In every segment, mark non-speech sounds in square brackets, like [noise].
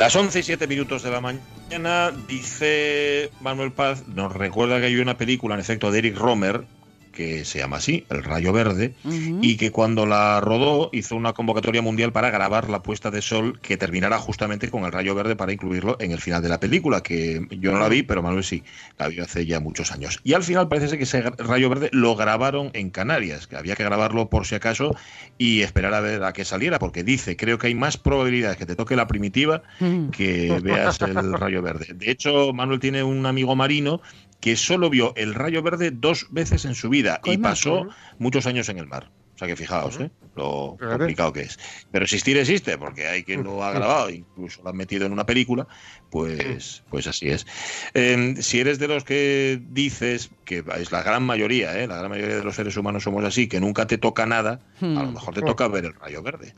Las 11 y 7 minutos de la mañana, dice Manuel Paz, nos recuerda que hay una película, en efecto, de Eric Romer, que se llama así, El Rayo Verde, y que cuando la rodó hizo una convocatoria mundial para grabar la puesta de sol que terminará justamente con el Rayo Verde para incluirlo en el final de la película, que yo no la vi, pero Manuel sí, la vio hace ya muchos años. Y al final parece ser que ese Rayo Verde lo grabaron en Canarias, que había que grabarlo por si acaso y esperar a ver a qué saliera, porque dice, creo que hay más probabilidades que te toque la primitiva que veas el Rayo Verde. De hecho, Manuel tiene un amigo marino que solo vio el rayo verde dos veces en su vida y pasó muchos años en el mar. O sea que fijaos, ¿eh? lo complicado que es. Pero existir existe, porque hay quien lo ha grabado, incluso lo han metido en una película, pues, pues así es. Eh, si eres de los que dices, que es la gran mayoría, ¿eh? la gran mayoría de los seres humanos somos así, que nunca te toca nada, a lo mejor te toca ver el rayo verde.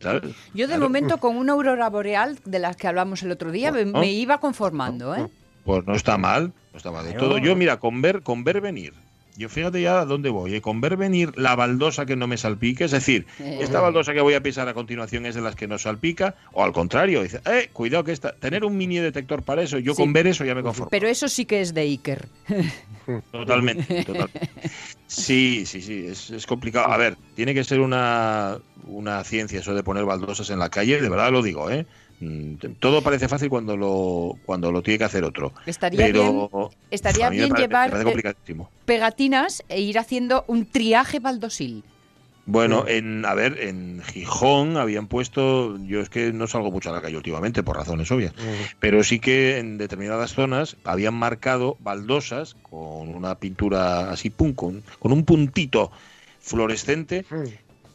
¿sabes? Yo de momento con una aurora boreal, de las que hablamos el otro día, me, me iba conformando, ¿eh? Pues no está mal, no está mal de todo. Yo, mira, con ver, con ver venir, yo fíjate ya a dónde voy, ¿eh? con ver venir la baldosa que no me salpique, es decir, esta baldosa que voy a pisar a continuación es de las que nos salpica, o al contrario, dice, eh, cuidado que esta, tener un mini detector para eso, yo con ver eso ya me conformo. Pero eso sí que es de Iker. [laughs] Totalmente, totalmente. Sí, sí, sí, es, es, complicado. A ver, tiene que ser una, una ciencia eso de poner baldosas en la calle, de verdad lo digo, ¿eh? Todo parece fácil cuando lo cuando lo tiene que hacer otro. Estaría pero, bien, estaría bien parece, llevar pegatinas e ir haciendo un triaje baldosil. Bueno, en a ver, en Gijón habían puesto, yo es que no salgo mucho a la calle últimamente por razones obvias, pero sí que en determinadas zonas habían marcado baldosas con una pintura así pum, con, con un puntito fluorescente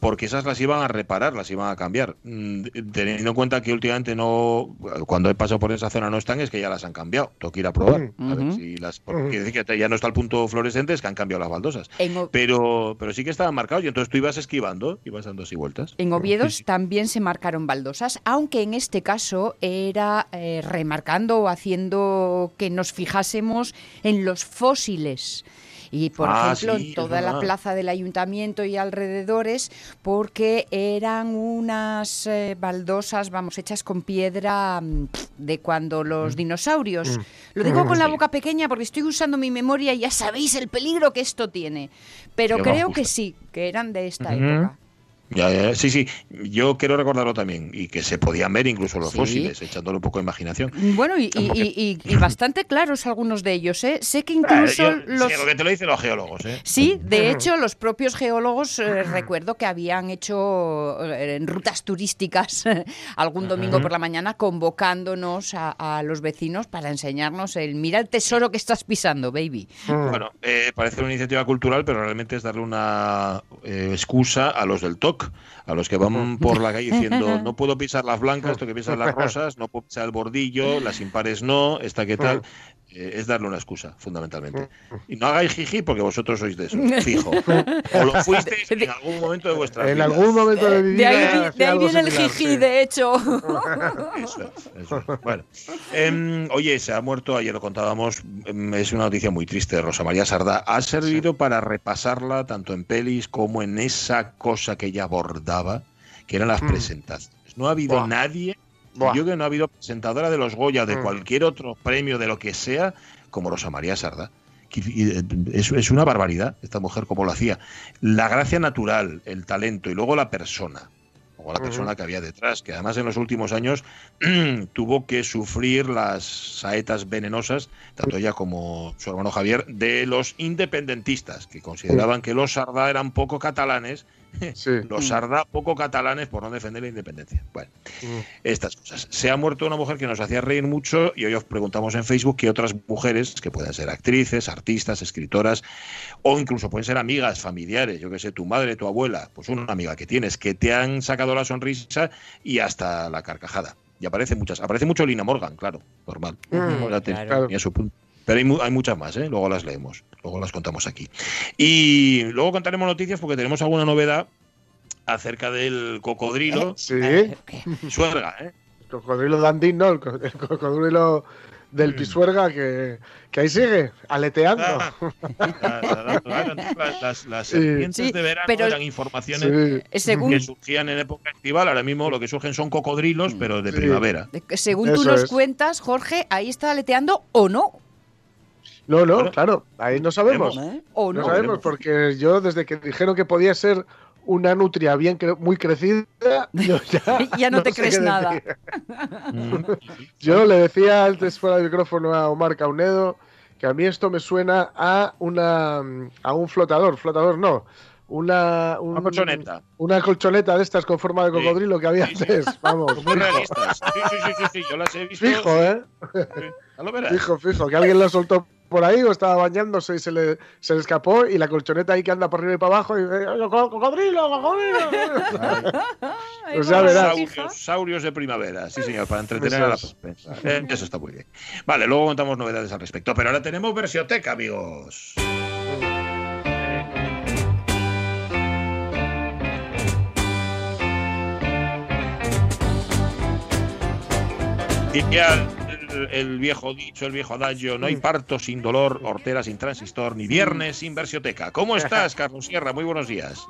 porque esas las iban a reparar, las iban a cambiar. Mm, teniendo en cuenta que últimamente no, cuando he pasado por esa zona no están, es que ya las han cambiado. Tengo que ir a probar. A ver si las, porque decir que ya no está el punto fluorescente, es que han cambiado las baldosas. Pero, pero sí que estaban marcados y entonces tú ibas esquivando, ibas dando así vueltas. En Oviedos también se marcaron baldosas, aunque en este caso era eh, remarcando o haciendo que nos fijásemos en los fósiles y por Ah, ejemplo sí, en toda la plaza del ayuntamiento y alrededores porque eran unas eh, baldosas vamos hechas con piedra mm, de cuando los dinosaurios. Lo digo con la boca pequeña porque estoy usando mi memoria y ya sabéis el peligro que esto tiene. Pero Qué creo que sí que eran de esta época Ya, ya, sí, sí, yo quiero recordarlo también y que se podían ver incluso los Sí. fósiles, echándole un poco de imaginación. bueno y, y- y- y- y bastante claros algunos de ellos ¿eh? sé que incluso Ah, yo- los sí, lo que te lo dicen los geólogos, ¿eh? Sí, de hecho, los propios geólogos eh, recuerdo que habían hecho eh, en rutas turísticas [laughs] algún domingo por la mañana convocándonos a, a los vecinos para enseñarnos el mira el tesoro que estás pisando, baby. Bueno, eh, parece una iniciativa cultural, pero realmente es darle una excusa a los del TOC, a los que van por la calle diciendo [laughs] no puedo pisar las blancas, tengo que pisar las rosas, no puedo pisar el bordillo, las impares no, esta qué tal. Eh, es darle una excusa, fundamentalmente. Y no hagáis jiji porque vosotros sois de eso, [laughs] fijo. O lo fuisteis en algún momento de vuestra En vida. algún momento de mi De vida. ahí, de ahí viene el jiji, sí. de hecho. [laughs] Eso es, eso es. Bueno, em, oye, se ha muerto, ayer lo contábamos, em, es una noticia muy triste, Rosa María Sardá. Ha servido para repasarla tanto en pelis como en esa cosa que ella abordaba, que eran las presentaciones. No ha habido nadie, Buah. yo que no ha habido presentadora de los Goya, de Mm. cualquier otro premio, de lo que sea, como Rosa María y, eh, Es, es una barbaridad esta mujer como lo hacía. La gracia natural, el talento y luego la persona. O la persona que había detrás, que además en los últimos años [clears throat] tuvo que sufrir las saetas venenosas, tanto ella como su hermano Javier, de los independentistas, que consideraban que los Sardá eran poco catalanes, Sí. [laughs] los Sardá poco catalanes por no defender la independencia. Bueno, Mm. estas cosas. Se ha muerto una mujer que nos hacía reír mucho y hoy os preguntamos en Facebook que otras mujeres, que pueden ser actrices, artistas, escritoras, o incluso pueden ser amigas, familiares, yo que sé, tu madre, tu abuela, pues una amiga que tienes, que te han sacado la sonrisa y hasta la carcajada. Y aparece muchas. Aparece mucho Lina Morgan, claro, normal. Mm, su punto. Pero hay, hay, muchas más, ¿eh? luego las leemos, luego las contamos aquí. Y luego contaremos noticias porque tenemos alguna novedad acerca del cocodrilo. [laughs] Sí. Suerga, ¿eh? El cocodrilo dandín, ¿no? El, cocodrilo del mm. Pisuerga que, que ahí sigue, aleteando. [laughs] las, las serpientes de verano eran informaciones que surgían en época estival. Ahora mismo lo que surgen son cocodrilos, pero de primavera. Según tú nos cuentas, Jorge, ahí está aleteando o no. No, no, claro, ahí no sabemos. ¿Eh? ¿O no? no sabemos, porque yo desde que dijeron que podía ser una nutria bien muy crecida, yo [laughs] ya, ya no, te crees nada. [laughs] yo le decía antes fuera del micrófono a Omar Caunedo que a mí esto me suena a una a un flotador, flotador no, una, una colchoneta. Una colchoneta de estas con forma de cocodrilo que había antes. Vamos. Muy realistas. Sí, sí, sí, sí, yo las he visto. Fijo, ¿eh? Fijo, fijo, que alguien la soltó por ahí o estaba bañándose y se le, se le escapó y la colchoneta ahí que anda por arriba y para abajo y cocodrilo, cocodrilo. pues ya verás. Saurios, de primavera, sí señor, para entretener a la. Eh, eso está muy bien. Vale, luego contamos novedades al respecto, pero ahora tenemos versioteca, amigos. Y el, viejo dicho, el viejo adagio, no hay parto sin dolor, hortera sin transistor, ni viernes sin versioteca. ¿Cómo [laughs] estás, Carlos Sierra? Muy buenos días.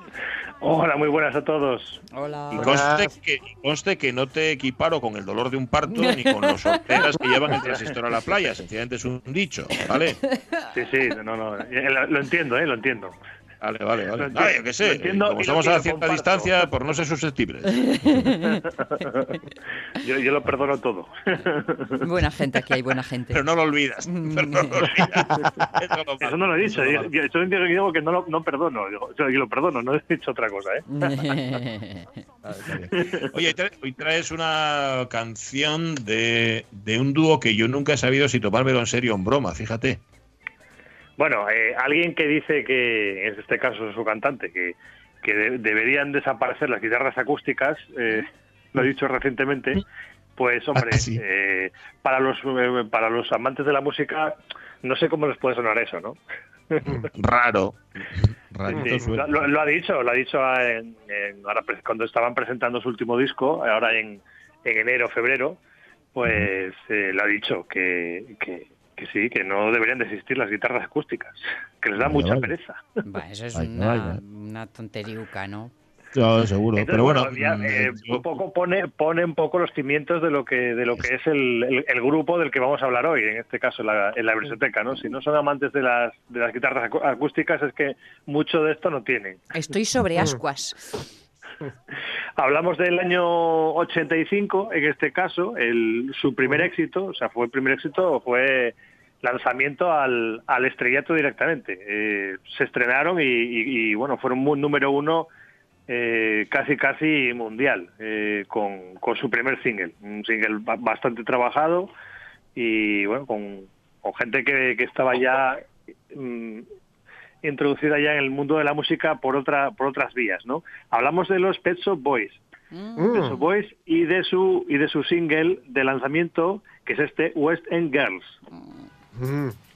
Hola, muy buenas a todos. Hola. Y conste que, no te equiparo con el dolor de un parto ni con los [laughs] horteras que llevan el transistor a la playa. Sencillamente es un dicho, ¿vale? Sí, sí, no, no, lo entiendo, ¿eh? Lo entiendo. Vale, vale, vale. Ah, yo qué sé. Como estamos a cierta distancia, por no ser susceptibles. [laughs] yo, yo, lo perdono todo. buena gente aquí, hay buena gente. Pero no lo olvidas. [laughs] Pero no lo olvidas. Eso, no lo he dicho. Yo, yo, digo que no lo no perdono. yo lo perdono, no he dicho otra cosa. ¿eh? [laughs] Oye, hoy traes una canción de, de un dúo que yo nunca he sabido si tomármelo en serio o en broma, fíjate. Bueno, eh, alguien que dice que, en este caso es su cantante, que, que deberían desaparecer las guitarras acústicas, eh, lo he dicho recientemente, pues hombre, ah, eh, para los para los amantes de la música, no sé cómo les puede sonar eso, ¿no? Raro. lo, ha dicho, lo ha dicho en, ahora, cuando estaban presentando su último disco, ahora en, en enero, febrero, pues lo ha dicho que, que que sí, que no deberían de existir las guitarras acústicas, que les da mucha pereza. eso es una, una tonteriuca, ¿no? Claro, seguro. pero bueno, mm, eh, un poco pone, pone un poco los cimientos de lo que de lo que es el, el, grupo del que vamos a hablar hoy, en este caso la, en la biblioteca, ¿no? Si no son amantes de las de las guitarras acústicas es que mucho de esto no tienen. Estoy sobre ascuas. [laughs] Hablamos del año 85, en este caso, el, su primer éxito, o sea, fue el primer éxito, fue lanzamiento al, al estrellato directamente. Eh, se estrenaron y, bueno, fueron un número uno eh, casi casi mundial eh, con, con, su primer single, un single bastante trabajado y bueno, con, con gente que, que, estaba ya mm, introducida ya en el mundo de la música por otra por otras vías, ¿no? Hablamos de los Pet Shop Boys. Mm. Pet Shop Boys y de su y de su single de lanzamiento que es este West End Girls. Mm. Western girl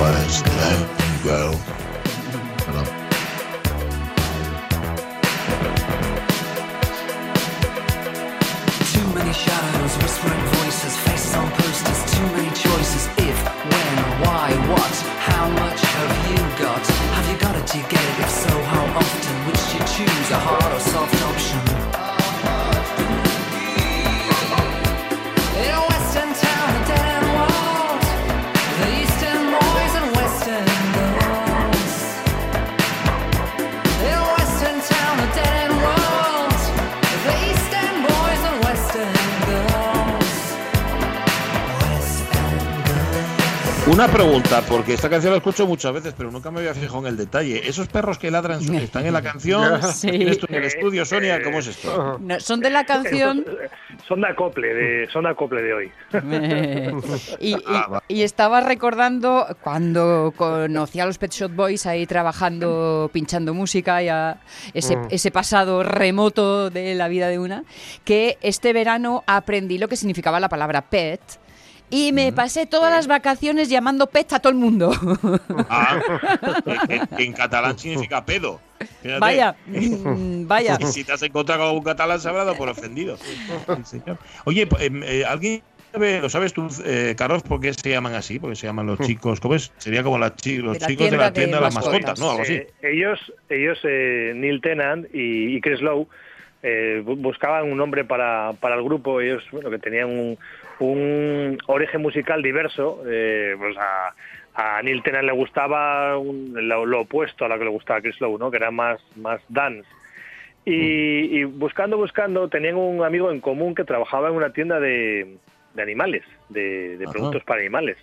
was let go. Una pregunta, porque esta canción la escucho muchas veces, pero nunca me había fijado en el detalle. ¿Esos perros que ladran [laughs] están en la canción? Sí. ¿Esto en el estudio, Sonia? ¿Cómo es esto? son de la canción. Son de acople, de, son de acople de hoy. [laughs] Ah, y, estaba recordando cuando conocí a los Pet Shop Boys ahí trabajando, pinchando música, y ese, mm. ese pasado remoto de la vida de una, que este verano aprendí lo que significaba la palabra pet y me pasé todas las vacaciones llamando pet a todo el mundo. Ah, [laughs] en catalán significa pedo. Vaya, mm, vaya. Y [laughs] si te has encontrado con un catalán se habrá dado por ofendido. Oye, em, eh, ¿alguien lo sabes tú, eh, Carlos, por qué se llaman así? Porque se llaman los hmm. chicos, ¿cómo es? Sería como los chicos de la tienda de, las mascotas, ¿no? Algo así. Eh, ellos, ellos Neil Tennant y, Chris Lowe, buscaban un nombre para, para el grupo. Ellos, bueno, que tenían un, un origen musical diverso. Eh, pues a, a, Neil Tennant le gustaba lo, opuesto a lo que le gustaba a Chris Lowe, ¿no? que era más, más dance. Y, buscando, buscando, tenían un amigo en común que trabajaba en una tienda de, de animales, de, productos para animales.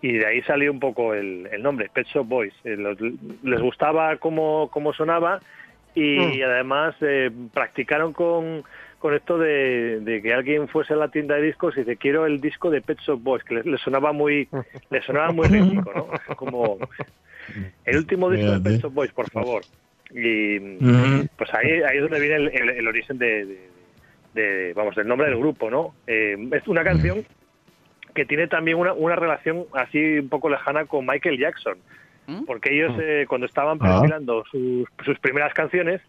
Y de ahí salió un poco el, nombre, Pet Shop Boys. Eh, les gustaba cómo, cómo sonaba y, mm. además eh, practicaron con, con esto de, que alguien fuese a la tienda de discos y dice quiero el disco de Pet Shop Boys que le, sonaba muy le sonaba muy rítmico no como el último disco de Pet Shop Boys por favor y pues ahí, ahí es donde viene el, origen de, vamos del nombre del grupo no eh, es una canción que tiene también una, una relación así un poco lejana con Michael Jackson. Porque ellos eh, cuando estaban ah. perfilando sus, sus primeras canciones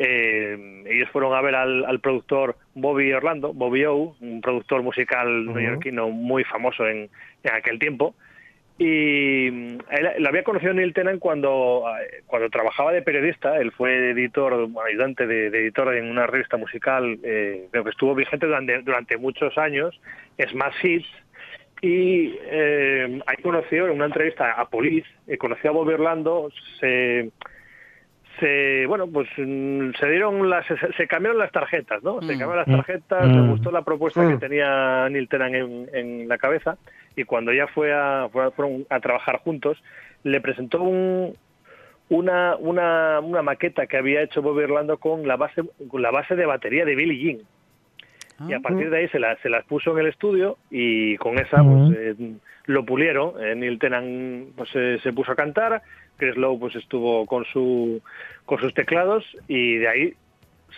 eh, ellos fueron a ver al, productor Bobby Orlando, Bobby O, un productor musical neoyorquino muy famoso en, aquel tiempo. Y mm, él, lo había conocido Neil Tennant cuando, eh, cuando trabajaba de periodista. Él fue editor, ayudante de, editor en una revista musical, eh, que estuvo vigente durante, durante muchos años, Smash Hits. Y eh, ahí conoció en una entrevista a Police, eh, conoció a Bobby Orlando, se se bueno pues mm, se dieron las se, cambiaron las tarjetas no se mm. cambiaron las tarjetas le mm. gustó la propuesta que tenía Neil Tennant en, la cabeza y cuando ya fue a fueron a trabajar juntos le presentó un, una, una, una maqueta que había hecho Bobby Orlando con la base con la base de batería de Billie Jean y a ah. partir de ahí se, se las puso en el estudio y con esa pues, eh, lo pulieron. Eh, Neil Tennant pues, se puso a cantar, Chris Lowe pues, estuvo con, su, con sus teclados y de ahí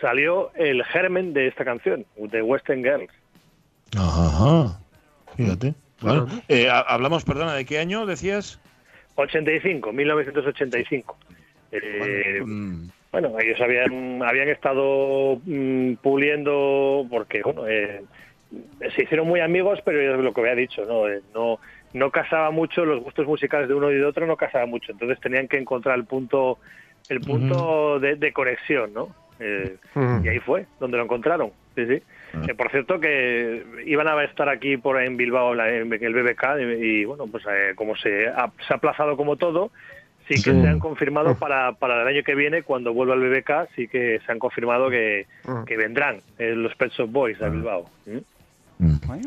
salió el germen de esta canción, de Western Girls. Ajá, fíjate. Eh, hablamos, perdona, ¿de qué año decías? 85, 1985. Eh, bueno, ellos habían, habían estado mm, puliendo porque, bueno, eh, se hicieron muy amigos, pero es lo que había dicho, ¿no? Eh, no no casaba mucho los gustos musicales de uno y de otro no casaba mucho. Entonces tenían que encontrar el punto el punto de, conexión no eh, y ahí fue donde lo encontraron sí sí. Ah. por cierto que iban a estar aquí por en Bilbao en el BBK y, bueno pues como se ha, se ha aplazado como todo sí que se han confirmado para, para el año que viene, cuando vuelva al BBK, sí que se han confirmado que, ah. que vendrán eh, los Pet Shop Boys a ah. Bilbao. ¿Mm?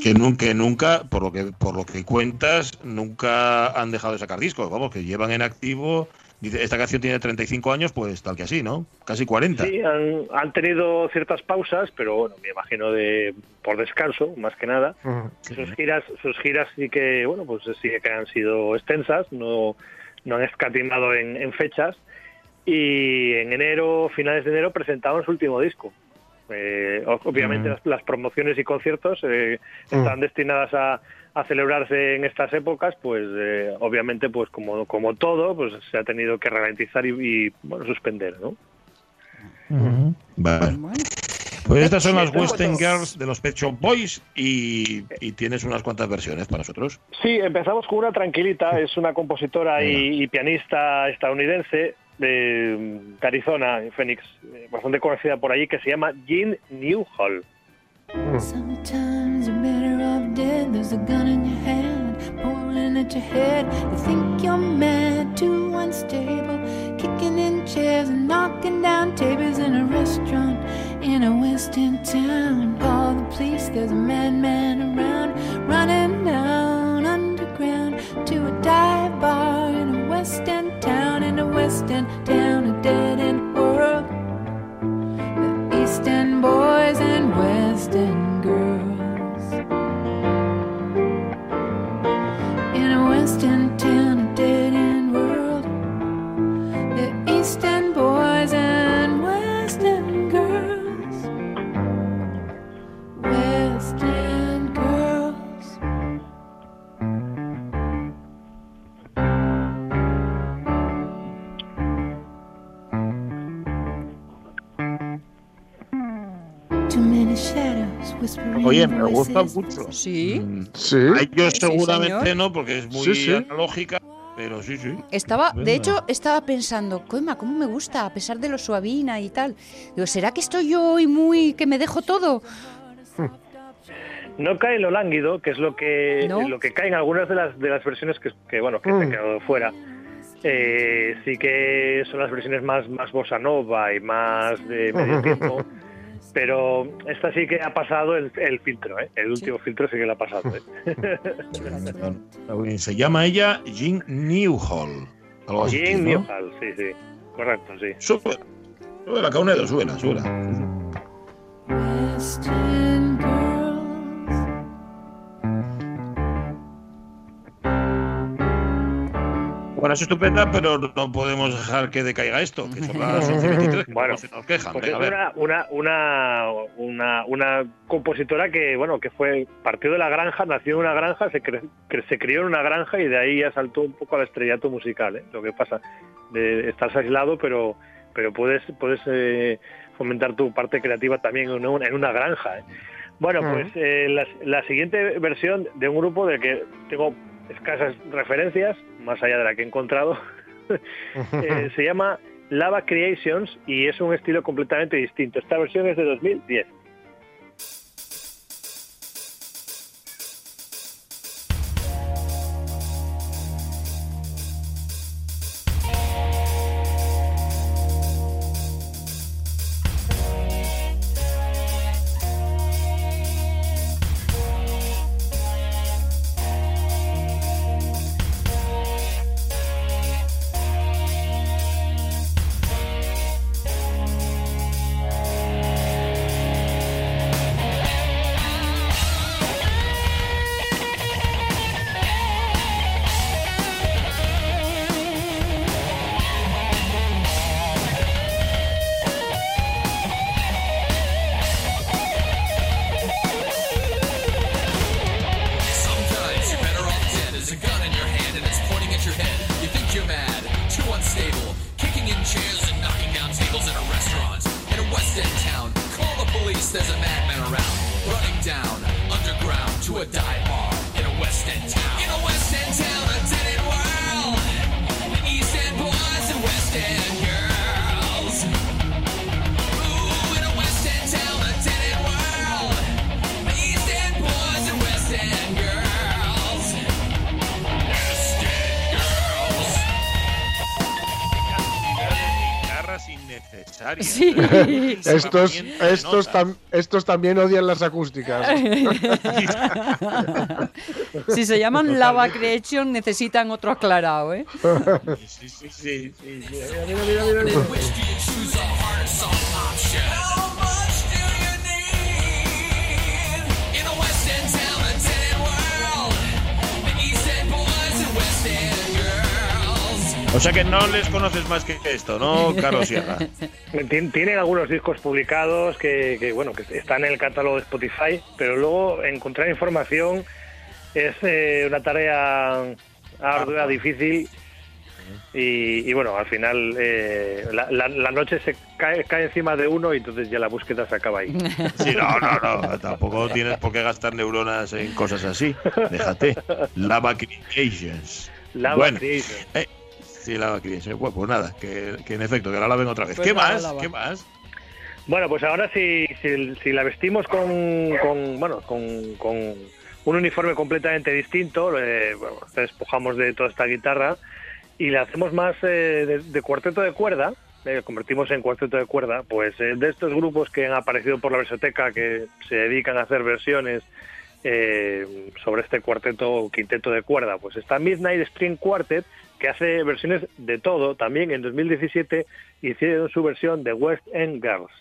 Que, nunca, nunca, por lo que por lo que cuentas, nunca han dejado de sacar discos. Vamos, que llevan en activo. Dice, esta canción tiene 35 años, pues tal que así, ¿no? Casi 40. Sí, han, han tenido ciertas pausas, pero bueno, me imagino de por descanso, más que nada. Sus giras, sus giras sí que, bueno, pues sí que han sido extensas, no no han escatimado en, fechas y en enero, finales de enero, presentaban su último disco. Eh, obviamente las, promociones y conciertos eh, están destinadas a, celebrarse en estas épocas, pues obviamente, pues como, como todo, pues se ha tenido que ralentizar y, bueno, suspender, ¿no? Vale. Pues estas son las Western Girls de los Pet Shop Boys y, tienes unas cuantas versiones para nosotros. Sí, empezamos con una tranquilita, es una compositora y, pianista estadounidense de, Arizona, en Phoenix, eh, bastante conocida por allí, que se llama Jean Newhall. Sometimes you're better off dead. There's a gun in your hand, pulling at your head. You think you're mad, too unstable, kicking in chairs and knocking down tables in a restaurant in a western town. Call the police, there's a madman around, running down underground to a dive bar in a western town, in a western town, a dead end world. The eastern boys and western girls in a western town, a dead end world. The eastern boys Oye, me gusta mucho. Sí. Mm, Sí. Ay, yo seguramente no, porque es muy Sí, sí. analógica, pero sí, sí. Estaba, de Venga. hecho, estaba pensando, coima, cómo me gusta, a pesar de lo suavina y tal. Digo, ¿será que estoy yo hoy muy que me dejo todo? No cae en lo lánguido, que es lo que ¿No? lo que cae en algunas de las de las versiones que, que, bueno que se Mm. han quedado fuera. Eh, sí que son las versiones más más bossa nova y más de medio [laughs] tiempo, pero esta sí que ha pasado el, el filtro, ¿eh? el último filtro sí que lo ha pasado. ¿eh? [laughs] Se llama ella Jean Newhall. Algo así, Jean ¿no? Newhall, sí, sí, correcto, sí. Súbela. Súbela, Caunedo, súbela, súbela. Bueno, es estupenda, pero no podemos dejar que decaiga esto, que son las 11.23, [laughs] que Bueno, se nos quejan. Pues Venga, es a ver. una, una, una, una, una compositora que, bueno, que fue, partió de la granja, nació en una granja, se, cre- cre- se crió en una granja y de ahí ya saltó un poco al estrellato musical, ¿eh? Lo que pasa, de estás aislado, pero, pero puedes, puedes eh, fomentar tu parte creativa también en una, en una granja, ¿eh? Bueno, Ujú. pues eh, la, la siguiente versión de un grupo del que tengo escasas referencias, más allá de la que he encontrado, [laughs] eh, [laughs] se llama Lava Creations y es un estilo completamente distinto. Esta versión es de 2010. [laughs] Estos, estos, tam- estos también odian las acústicas. [laughs] Si se llaman Lava Creation, necesitan otro aclarado, ¿eh? Sí, sí, sí, sí, sí. Mira, mira, mira, O sea que no les conoces más que esto, ¿no, Carlos Sierra? [laughs] Tien- Tienen algunos discos publicados que, que, bueno que están en el catálogo de Spotify, pero luego encontrar información es eh, una tarea ardua, difícil. Y, y, bueno, al final eh, la, la- la noche se cae, cae encima de uno y entonces ya la búsqueda se acaba ahí. [laughs] Sí, no, no, no. [laughs] Tampoco tienes por qué gastar neuronas en cosas así. Déjate. Lava Creations. Lava Bueno, Creation. eh, sí, Lava Creations. Bueno, pues nada, que, que en efecto, que la laven otra vez. Pues ¿Qué nada, más? lava. ¿Qué más? Bueno, pues ahora si, si, si la vestimos con, con, bueno, con, con un uniforme completamente distinto, eh, bueno, despojamos de toda esta guitarra y le hacemos más eh, de, de cuarteto de cuerda, eh, convertimos en cuarteto de cuerda, pues eh, de estos grupos que han aparecido por la versoteca que se dedican a hacer versiones eh, sobre este cuarteto o quinteto de cuerda, pues está Midnight String Quartet que hace versiones de todo. También en 2017 hicieron su versión de West End Girls.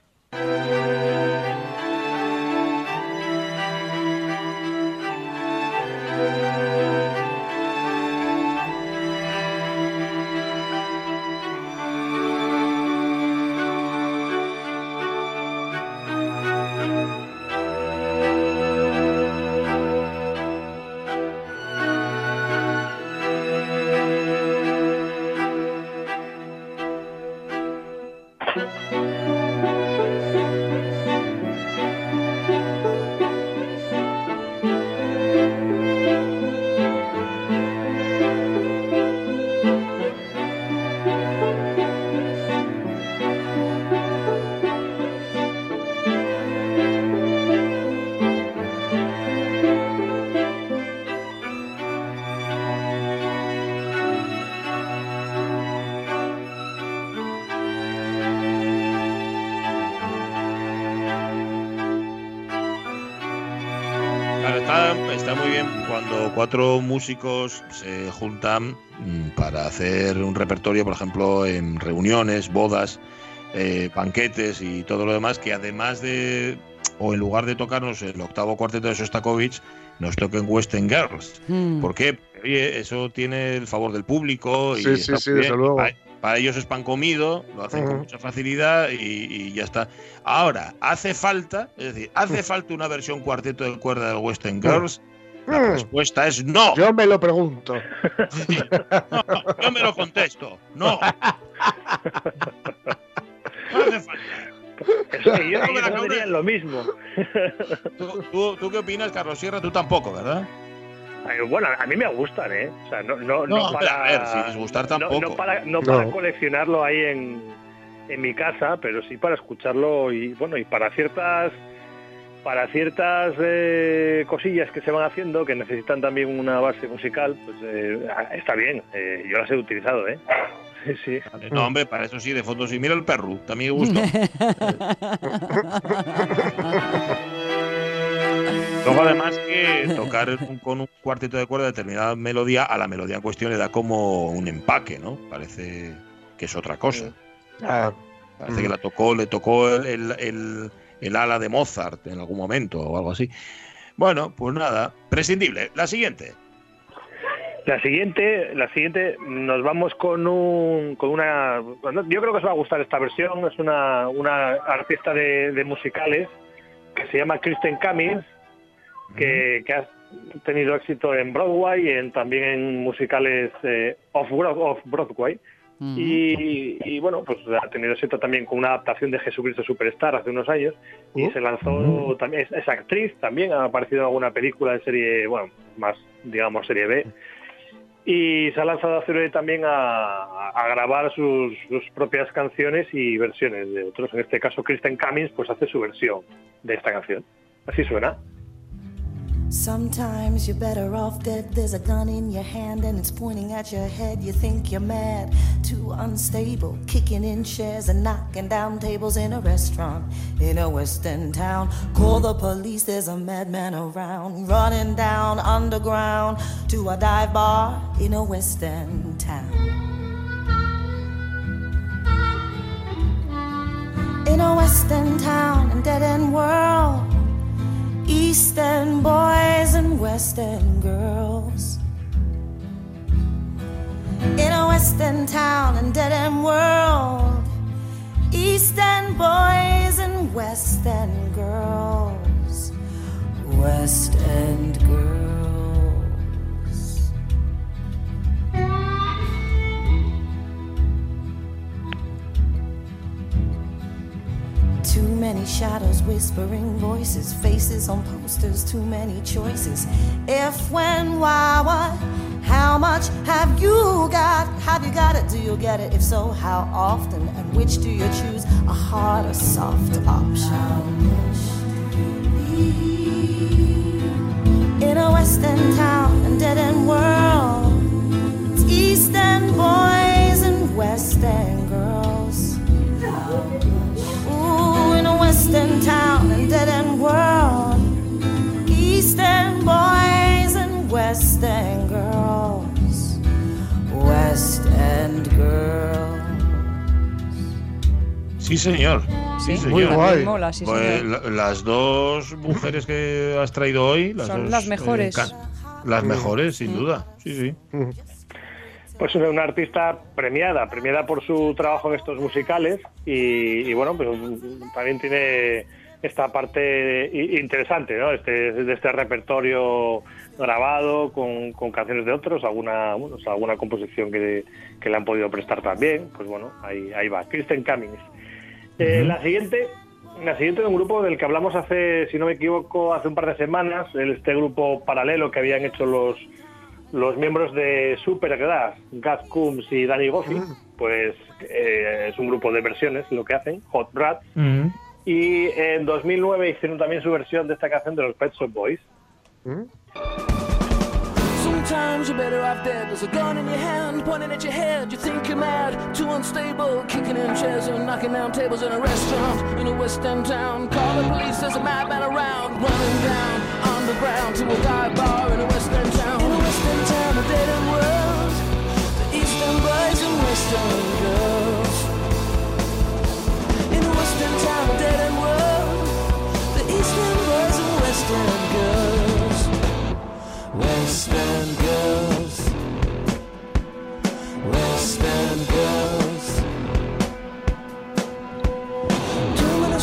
Está, muy bien cuando cuatro músicos se juntan mm, para hacer un repertorio, por ejemplo, en reuniones, bodas, eh, banquetes y todo lo demás, que además de, o en lugar de tocarnos el octavo cuarteto de Sostakovich, nos toquen Western Girls. Mm. ¿Por qué? Oye, eso tiene el favor del público y Sí, está sí, sí, muy desde bien. luego. Para, para ellos es pan comido, lo hacen con mucha facilidad y, y ya está. Ahora, hace falta, es decir, ¿hace falta una versión cuarteto de cuerda del Western Girls? La Mm. respuesta es no. Yo me lo pregunto. Sí. [laughs] No, yo me lo contesto. No. [laughs] No hace falta. Es que yo, No me la lo mismo. ¿Tú, tú, tú qué opinas, Carlos Sierra? Tú tampoco, ¿verdad? Bueno, a mí me gustan, ¿eh? O sea, no, no, no, No, para. a ver, sin disgustar no- tampoco. No, para, no para No. coleccionarlo ahí en, en mi casa, pero sí para escucharlo y, bueno, y para ciertas. Para ciertas eh, cosillas que se van haciendo que necesitan también una base musical, pues eh, está bien. eh, yo las he utilizado, ¿eh? [laughs] Sí, No, hombre, para eso sí, de fondo sí. Mira el perro, también me gusta. [laughs] Luego, además, que tocar un- con un cuarteto de cuerda determinada melodía, a la melodía en cuestión le da como un empaque, ¿no? Parece que es otra cosa. Ah, Parece Mm. que la tocó, le tocó el, el- el- el ala de Mozart en algún momento o algo así. Bueno, pues nada, prescindible. La siguiente. La siguiente, la siguiente nos vamos con un, con una, yo creo que os va a gustar esta versión. Es una, una artista de, de musicales que se llama Kristen Cummings, que, que ha tenido éxito en Broadway y en, también en musicales eh, off, off Broadway. Y, y, bueno, pues ha tenido éxito también con una adaptación de Jesucristo Superstar hace unos años y Uh. se lanzó también, es, es actriz, también ha aparecido en alguna película de serie, bueno, más digamos serie B y se ha lanzado a hacer también a, a grabar sus, sus propias canciones y versiones de otros. En este caso, Kristen Cummings pues hace su versión de esta canción. Así suena. Sometimes you're better off dead. There's a gun in your hand and it's pointing at your head. You think you're mad, too unstable, kicking in chairs and knocking down tables in a restaurant in a western town. Call the police, there's a madman around, running down underground to a dive bar in a western town. In a western town and dead end world. Eastern boys and Western girls. In a Western town and dead end world. East End boys and West End girls. West End girls. Too many shadows, whispering voices, faces on posters, too many choices. If, when, why, what, how much have you got? Have you got it? Do you get it? If so, how often? And which do you choose? A hard or soft option? In a West End town and dead end world, it's East End boys and West town and dead end world, East End boys and West End girls. West End girls. Sí, señor. Sí, Sí, señor. Muy guay. Me mola, sí, Pues, la- las dos mujeres que has traído hoy las Son dos, las mejores. can- las mejores, sin duda. Sí, sí. Pues una, una artista premiada, premiada por su trabajo en estos musicales y, y bueno, pues también tiene esta parte interesante, ¿no? Este, de este repertorio grabado con, con canciones de otros, alguna bueno, o sea, alguna composición que, que le han podido prestar también, pues bueno, ahí, ahí va. Kristen Cummings. Eh, La siguiente, la siguiente de un grupo del que hablamos hace, si no me equivoco, hace un par de semanas, este grupo paralelo que habían hecho los los miembros de Supergrass, Gus Coombs y Danny Goffey, pues eh, es un grupo de versiones lo que hacen, Hot Rats, y en 2009 hicieron también su versión de esta canción de los Pet Shop Boys. Sometimes you're better off dead. There's a gun in your hand, pointing at your head. You think you're mad, too unstable, kicking in chairs and knocking down tables in a restaurant in a West End town. Call the police, there's a madman around, running down underground to a dive bar in a West End town. In a West End town, a dead end world. The East End boys and West End girls. In a West End town, a dead end world. The East End boys and West End girls. West End girls.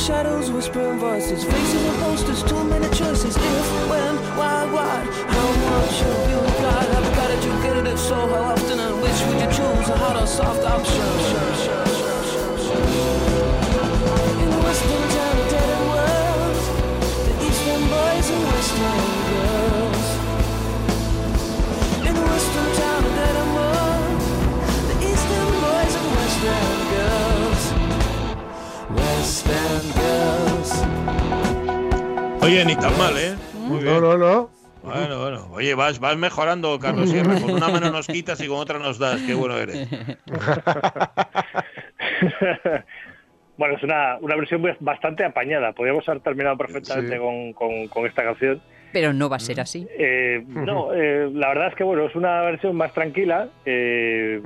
Shadows, whispering voices, faces and posters, too many choices. If, when, why, what, how much have you got? Have you got it? You get it? If so, how often and which would you choose? A hot or soft option? In the West End town, a dead end world, the East End boys and West Oye, ni tan mal, ¿eh? Muy No, bien. no, no. Bueno, bueno. Oye, vas, vas mejorando, Carlos Sierra. Con una mano nos quitas y con otra nos das. Qué bueno eres. [laughs] bueno, es una, una versión bastante apañada. Podríamos haber terminado perfectamente Sí. con, con- con esta canción. Pero no va a ser así. Eh, no, eh, la verdad es que bueno, es una versión más tranquila. eh,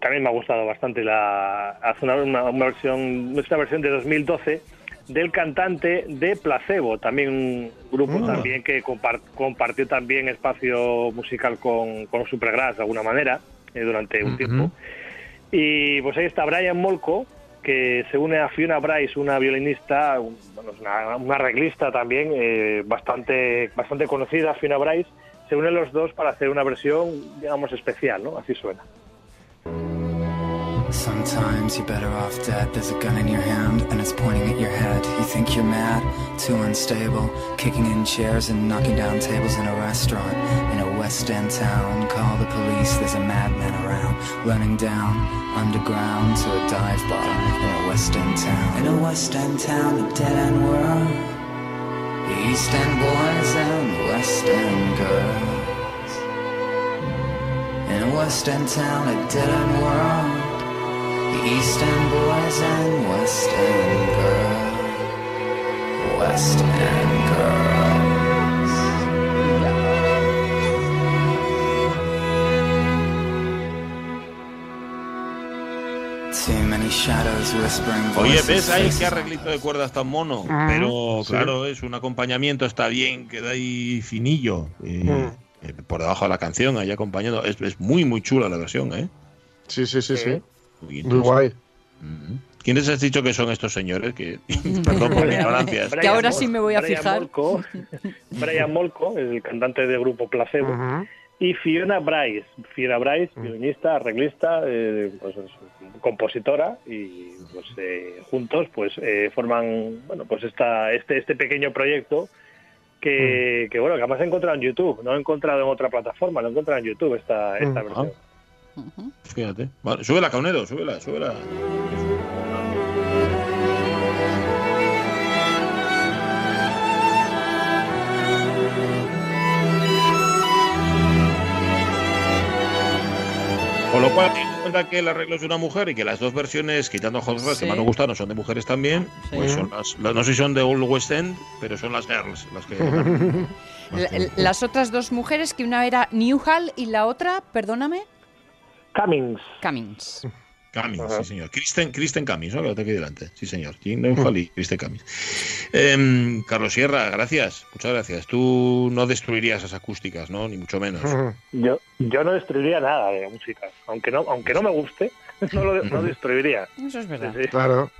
también me ha gustado bastante la hace una, una- una versión es una versión de 2012 del cantante de Placebo también un grupo Ah. también que compar- compartió también espacio musical con, con Supergrass de alguna manera eh, durante un tiempo y pues ahí está Brian Molko que se une a Fiona Bryce una violinista bueno, una, una arreglista también eh, bastante bastante conocida Fiona Bryce se unen los dos para hacer una versión digamos especial no así suena Sometimes you're better off dead. There's a gun in your hand and it's pointing at your head. You think you're mad, too unstable, kicking in chairs and knocking down tables in a restaurant in a West End town. Call the police, there's a madman around, running down underground to a dive bar in a West End town. In a West End town, a dead end world. The East End boys and the West End girls. In a West End town, a dead end world. The East End boys and West End girls. West End girls. Oye, ¿ves ahí qué arreglito de cuerdas tan mono? Ah, Pero sí. claro, es un acompañamiento, está bien, queda ahí finillo. eh, Mm. eh, por debajo de la canción, ahí acompañando. Es, es muy, muy chula la versión, ¿eh? Sí, sí, sí, sí. Muy guay. Ujú. ¿Quiénes has dicho que son estos señores? Que, [laughs] perdón por mi ignorancia. Que ahora sí me voy a Brian fijar. Molko, [laughs] Brian Molko, el cantante del grupo Placebo. Y Fiona Bryce. Fiona Bryce, Mm. violinista, arreglista, eh, pues, es compositora y pues eh, juntos pues eh, forman bueno pues esta este este pequeño proyecto que, Mm. que bueno que además he encontrado en YouTube no he encontrado en otra plataforma lo he encontrado en YouTube esta esta Mm. versión Ujú. Fíjate. Vale, súbela, Caunero, súbela, súbela. Con lo cual, teniendo en cuenta que el arreglo es de una mujer y que las dos versiones, quitando a Hot Sí. que más nos gustaron, son de mujeres también, pues son las, las- no sé si son de Old West End, pero son las girls las que. [laughs] La- Las otras dos mujeres, que una era Newhall y la otra, perdóname, Cummings Cummings. Ajá. sí señor. Kristen, Kristen Cummings, ¿no? Que lo tengo aquí delante. Sí señor. Jim y Kristen Cummings. Em, Carlos Sierra, gracias. Muchas gracias. Tú no destruirías esas acústicas, ¿no? Ni mucho menos. Yo yo no destruiría nada de la música aunque no aunque no me guste [laughs] no lo no destruiría Eso es verdad. sí. Claro.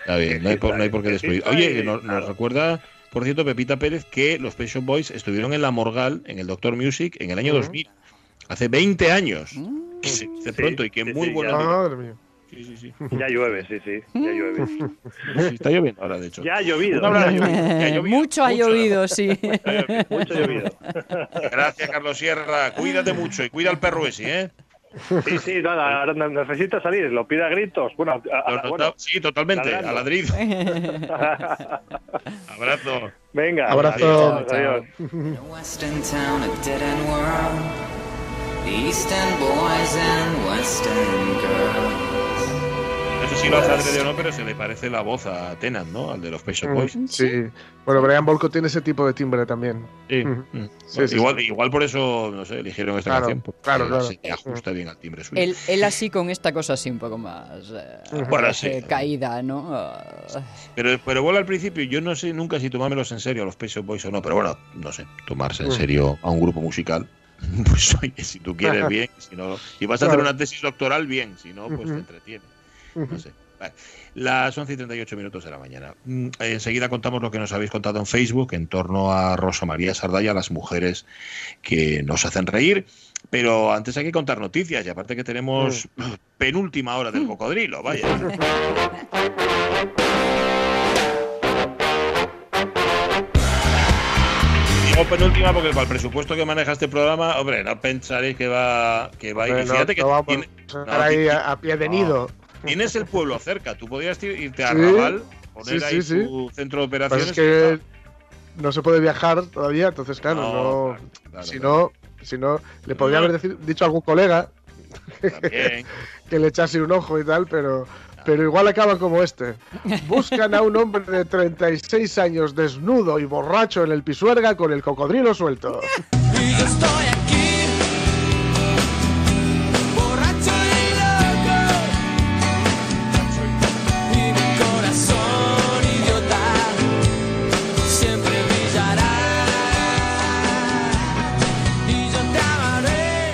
Está bien, no hay por, no hay por qué destruir. Oye, nos, recuerda, por cierto, Pepita Pérez, que los Shop Boys estuvieron en la Morgal, en el Doctor Music, en el año Ujú. 2000. Hace 20 años. Mm. Que se dice Sí, pronto y que sí, muy sí, buena. ya. Madre mía. Sí, sí, sí. [laughs] ya llueve sí sí ya llueve [laughs] Sí, Está lloviendo ahora, de hecho. ya ha llovido abrazo. [laughs] ya ha llovido. Ya ha llovido, Mucho ha mucho. llovido, sí. mucho llovido Gracias, Carlos Sierra. Cuídate mucho y cuida al perro ese, ¿eh? Sí, sí, nada, ahora ne- necesita salir, lo pide a gritos. Bueno, a- a- Lo bueno, nota- sí, totalmente. ladrando. A ladrido. Abrazo. venga. Abrazo. adiós, adiós. In a West End town, a dead end world. The East End boys and West End girls. No sé si lo hace adrede o no, pero se le parece la voz a Tennant, ¿no? Al de los Pet Shop Boys. Mm, Sí. Bueno, Brian Volko tiene ese tipo de timbre también. Sí. Mm. Sí, sí, igual, igual por eso, no sé, eligieron esta Claro, canción. porque claro, claro. Se ajusta bien al timbre suyo. Él, él así con esta cosa así un poco más eh, Bueno, sí. eh, caída, ¿no? Ah, Pero, pero bueno, al principio, yo no sé nunca si tomármelos en serio a los Pet Shop Boys o no, pero bueno, no sé, tomarse en Mm. serio a un grupo musical. [laughs] Pues oye, si tú quieres, [laughs] bien. Si, no, si vas a hacer una tesis doctoral, bien. Si no, pues te entretiene. No sé. Vale. Las 11 y 38 minutos de la mañana. Mm, Enseguida contamos lo que nos habéis contado en Facebook en torno a Rosa María Sardalla, las mujeres que nos hacen reír. Pero antes hay que contar noticias y aparte que tenemos [clears throat] penúltima hora del cocodrilo, vaya. [laughs] Penúltima porque para el presupuesto que maneja este programa, hombre, no pensaréis que va, que va a ir. Bueno, Fíjate que no vamos tiene- a ahí a, a pie de nido. Tienes el pueblo cerca, tú podrías ir- irte a Raval, poner sí, ahí sí, sí. tu centro de pasa operaciones. es que no se puede viajar todavía, entonces claro, no, claro, claro, si no, si no, le podría haber decir- dicho a algún colega [laughs] que le echase un ojo y tal, pero, pero igual acaba como este. Buscan a un hombre de 36 años desnudo y borracho en el pisuerga con el cocodrilo suelto.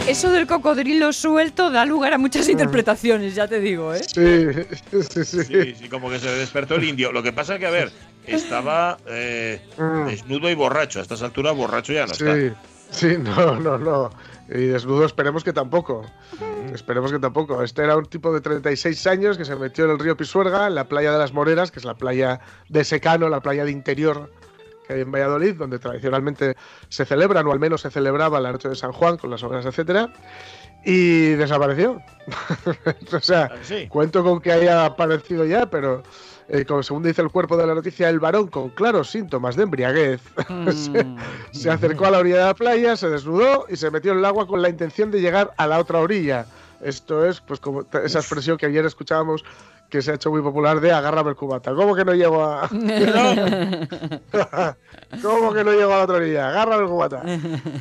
Eso del cocodrilo suelto da lugar a muchas interpretaciones, ya te digo, ¿eh? Sí, sí, sí. Sí, sí, como que se despertó el indio. Lo que pasa es que, a ver, estaba eh, Mm. desnudo y borracho. A estas alturas, borracho ya no está. Sí, sí, no, no, no. Y desnudo esperemos que tampoco. Esperemos que tampoco. Este era un tipo de 36 años que se metió en el río Pisuerga, en la playa de las Moreras, que es la playa de secano, la playa de interior que hay en Valladolid, donde tradicionalmente se celebran, o al menos se celebraba la noche de San Juan con las obras, etcétera, y desapareció. [laughs] o sea, Ah, sí. Cuento con que haya aparecido ya, pero eh, como según dice el cuerpo de la noticia, el varón con claros síntomas de embriaguez [laughs] Mm. se acercó a la orilla de la playa, se desnudó y se metió en el agua con la intención de llegar a la otra orilla. Esto es, pues, como esa expresión que ayer escuchábamos que se ha hecho muy popular de agárrame el cubata. ¿Cómo que no llego a.? [laughs] [laughs] ¿Cómo que no llego a la otra orilla? Agárrame el cubata.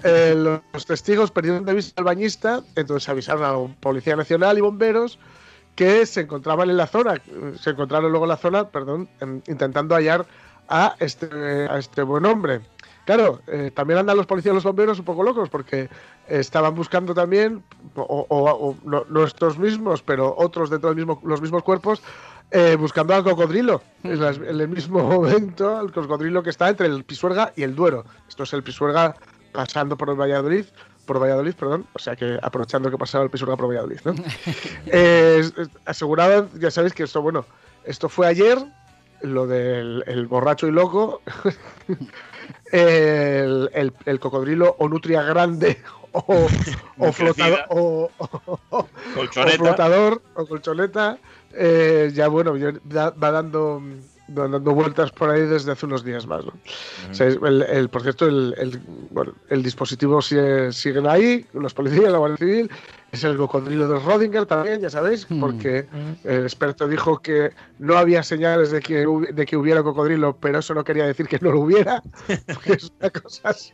Eh, los testigos perdieron de vista al bañista, entonces avisaron a la Policía Nacional y bomberos que se encontraban en la zona, se encontraron luego en la zona, perdón, en- intentando hallar a este, a este buen hombre. Claro, eh, también andan los policías y los bomberos un poco locos porque estaban buscando también, o, o- o no- nuestros mismos, pero otros dentro de mismo, los mismos cuerpos, eh, buscando al cocodrilo. En, las- en el mismo [laughs] momento, el cocodrilo que está entre el Pisuerga y el Duero. Esto es el Pisuerga pasando por el Valladolid. Por Valladolid, perdón, o sea que aprovechando que pasaba el Pisuerga por Valladolid, ¿no? [laughs] Eh, aseguraban, ya sabéis que esto, bueno, esto fue ayer, lo del el borracho y loco, [laughs] el, el- el cocodrilo o nutria grande [laughs] o, o, flotador, o, Colchoneta. flotador o colchoneta, eh, ya bueno, ya va dando, dando vueltas por ahí desde hace unos días más. ¿no? O sea, es- el, el- por cierto, el, el- bueno, el dispositivo sigue, siguen ahí, los policías, la Guardia Civil, es el cocodrilo de Rodinger también, ya sabéis, porque el experto dijo que no había señales de que, de que hubiera cocodrilo, pero eso no quería decir que no lo hubiera, [laughs] porque es una cosa así,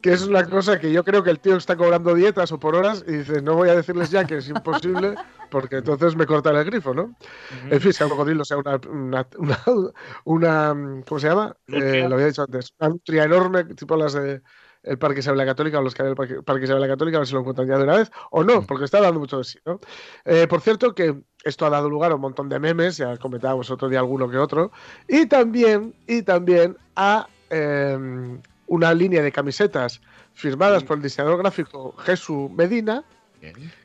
que es una cosa que yo creo que el tío está cobrando dietas o por horas y dice, no voy a decirles ya que es imposible, porque entonces me cortan el grifo, ¿no? En fin, sea un cocodrilo, sea una, una, una, una- ¿cómo se llama? Eh, lo había dicho antes, una nutria enorme, tipo las de el Parque Isabel la Católica o los que hay el Parque, Parque Isabel la Católica, a ver si lo encuentran ya de una vez, o no, porque está dando mucho de sí, ¿no? Eh, por cierto, que esto ha dado lugar a un montón de memes, ya comentábamos otro día alguno que otro, y también, y también a eh, una línea de camisetas firmadas por el diseñador gráfico Jesús Medina,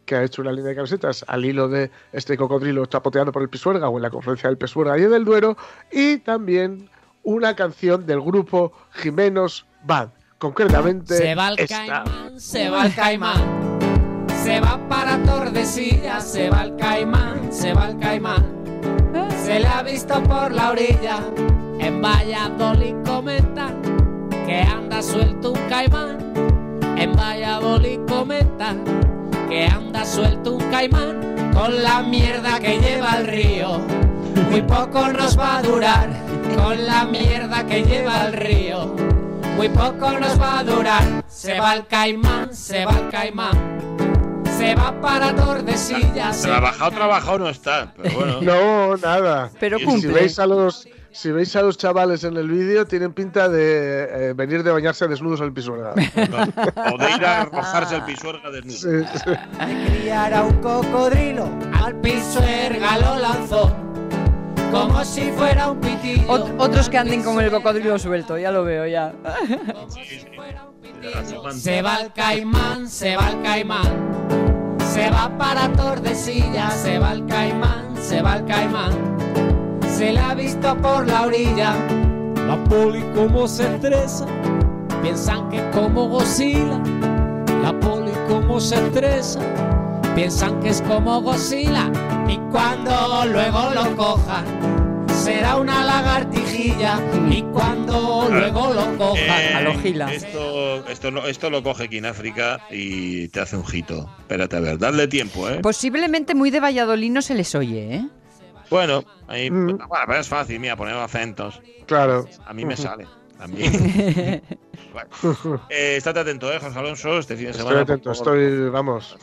que ha hecho una línea de camisetas al hilo de este cocodrilo chapoteando por el Pisuerga o en la confluencia del Pisuerga y del Duero, y también una canción del grupo Jimenos Bad, concretamente Se va el esta. caimán, se va el caimán. Se va para Tordesillas, se va el caimán, se va el caimán. Se le ha visto por la orilla, en Valladolid comenta que anda suelto un caimán. En Valladolid comenta que anda suelto un caimán con la mierda que lleva el río. Muy poco nos va a durar con la mierda que lleva el río. Muy poco nos va a durar. Se va el caimán, se va el caimán. Se va para Tordesillas. se Trabajado, trabajado no está, pero bueno. [laughs] No, nada. Pero Y si cumple. veis a los si veis a los chavales en el vídeo, tienen pinta de eh, venir de bañarse desnudos al Pisuerga. O de ir a [laughs] arrojarse al pisuerga desnudo. Sí, sí. criar a un cocodrilo. Al pisuerga lo lanzó. Como si fuera un pitillo. Ot- otros que anden con el cocodrilo suelto, ya lo veo ya. Se va el caimán, se va el caimán. Se va para Tordesillas, se va el caimán, se va el caimán. Se la ha visto por la orilla. La poli como se estresa. Piensan que como Godzilla. La poli como se estresa. Piensan que es como Godzilla. Y cuando luego lo cojan. Será una lagartijilla y cuando luego lo cojan Eh, A lo gila. Esto, esto, lo- esto lo coge aquí en África y te hace un hito. Espérate a ver, dadle tiempo, ¿eh? Posiblemente muy de Valladolid no se les oye, ¿eh? bueno, ahí, Mm. bueno, pero es fácil, mira, poner acentos. Claro. A mí me sale. También. [laughs] Bueno, eh, estate atento, ¿eh, Jorge Alonso? Este fin de semana. Estoy atento, estoy, vamos.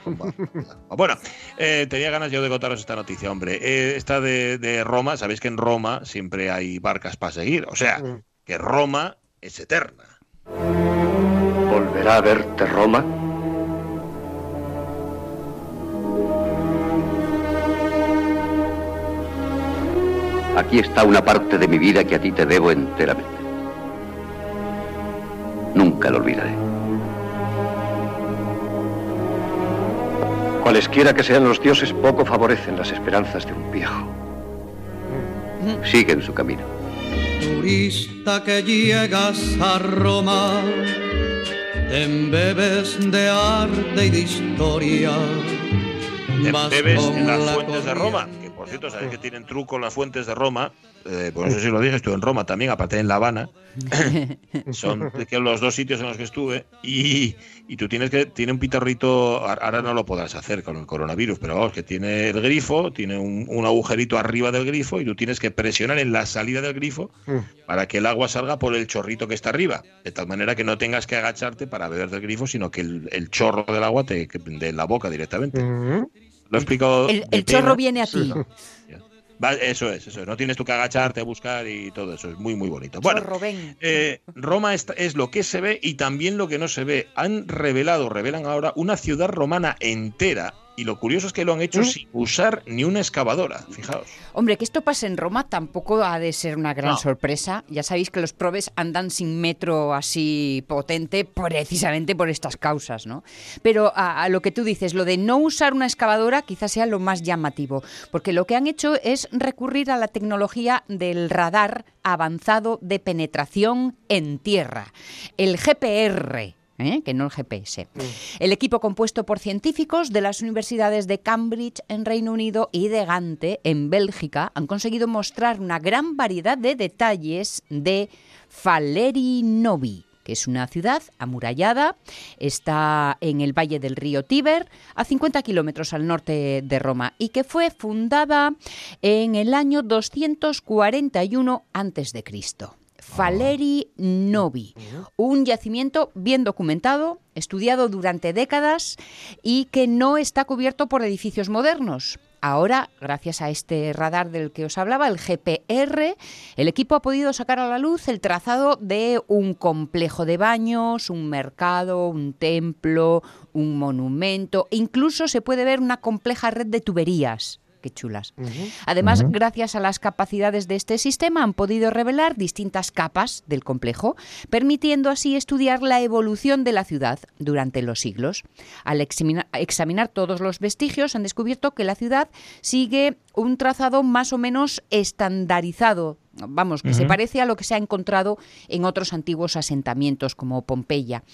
Bueno, eh, tenía ganas yo de contaros esta noticia, hombre. Eh, esta de, de Roma, sabéis que en Roma siempre hay barcas para seguir. O sea, que Roma es eterna. ¿Volverá a verte Roma? Aquí está una parte de mi vida que a ti te debo enteramente. Nunca lo olvidaré. Cualesquiera que sean los dioses, poco favorecen las esperanzas de un viejo. Sigue en su camino. Turista que llegas a Roma, te embebes de arte y de historia. Te Vas bebes con en las la fuentes de Roma. Por cierto, sabéis que tienen truco las fuentes de Roma. Eh, por eso sí lo dije, estuve en Roma también, aparte en La Habana. [laughs] Son que los dos sitios en los que estuve. Y, y tú tienes que. Tiene un pitorrito. Ahora no lo podrás hacer con el coronavirus, pero vamos, que tiene el grifo, tiene un, un agujerito arriba del grifo y tú tienes que presionar en la salida del grifo para que el agua salga por el chorrito que está arriba. De tal manera que no tengas que agacharte para beber del grifo, sino que el, el chorro del agua te de la boca directamente. Mm. Lo he explicado. El, el chorro pena. viene a ti. Eso es, eso es. No tienes tú que agacharte a buscar y todo eso. Es muy, muy bonito. Bueno, eh, Roma está- es lo que se ve y también lo que no se ve. Han revelado, revelan ahora, una ciudad romana entera. Y lo curioso es que lo han hecho sin usar ni una excavadora. Fijaos. Hombre, que esto pase en Roma tampoco ha de ser una gran No. sorpresa. Ya sabéis que los probes andan sin metro así potente precisamente por estas causas, ¿no? Pero a, a lo que tú dices, lo de no usar una excavadora quizás sea lo más llamativo, porque lo que han hecho es recurrir a la tecnología del radar avanzado de penetración en tierra, el GPR. ¿Eh? que no el GPS. El equipo compuesto por científicos de las universidades de Cambridge en Reino Unido y de Gante en Bélgica han conseguido mostrar una gran variedad de detalles de Faleri Novi que es una ciudad amurallada, está en el valle del río Tíber, a 50 kilómetros al norte de Roma, y que fue fundada en el año 241 a.C. Faleri Novi, un yacimiento bien documentado, estudiado durante décadas y que no está cubierto por edificios modernos. Ahora, gracias a este radar del que os hablaba, el GPR, el equipo ha podido sacar a la luz el trazado de un complejo de baños, un mercado, un templo, un monumento, incluso se puede ver una compleja red de tuberías. Qué chulas. Además, gracias a las capacidades de este sistema, han podido revelar distintas capas del complejo, permitiendo así estudiar la evolución de la ciudad durante los siglos. Al examina- examinar todos los vestigios, han descubierto que la ciudad sigue un trazado más o menos estandarizado. Vamos, que se parece a lo que se ha encontrado en otros antiguos asentamientos como Pompeya.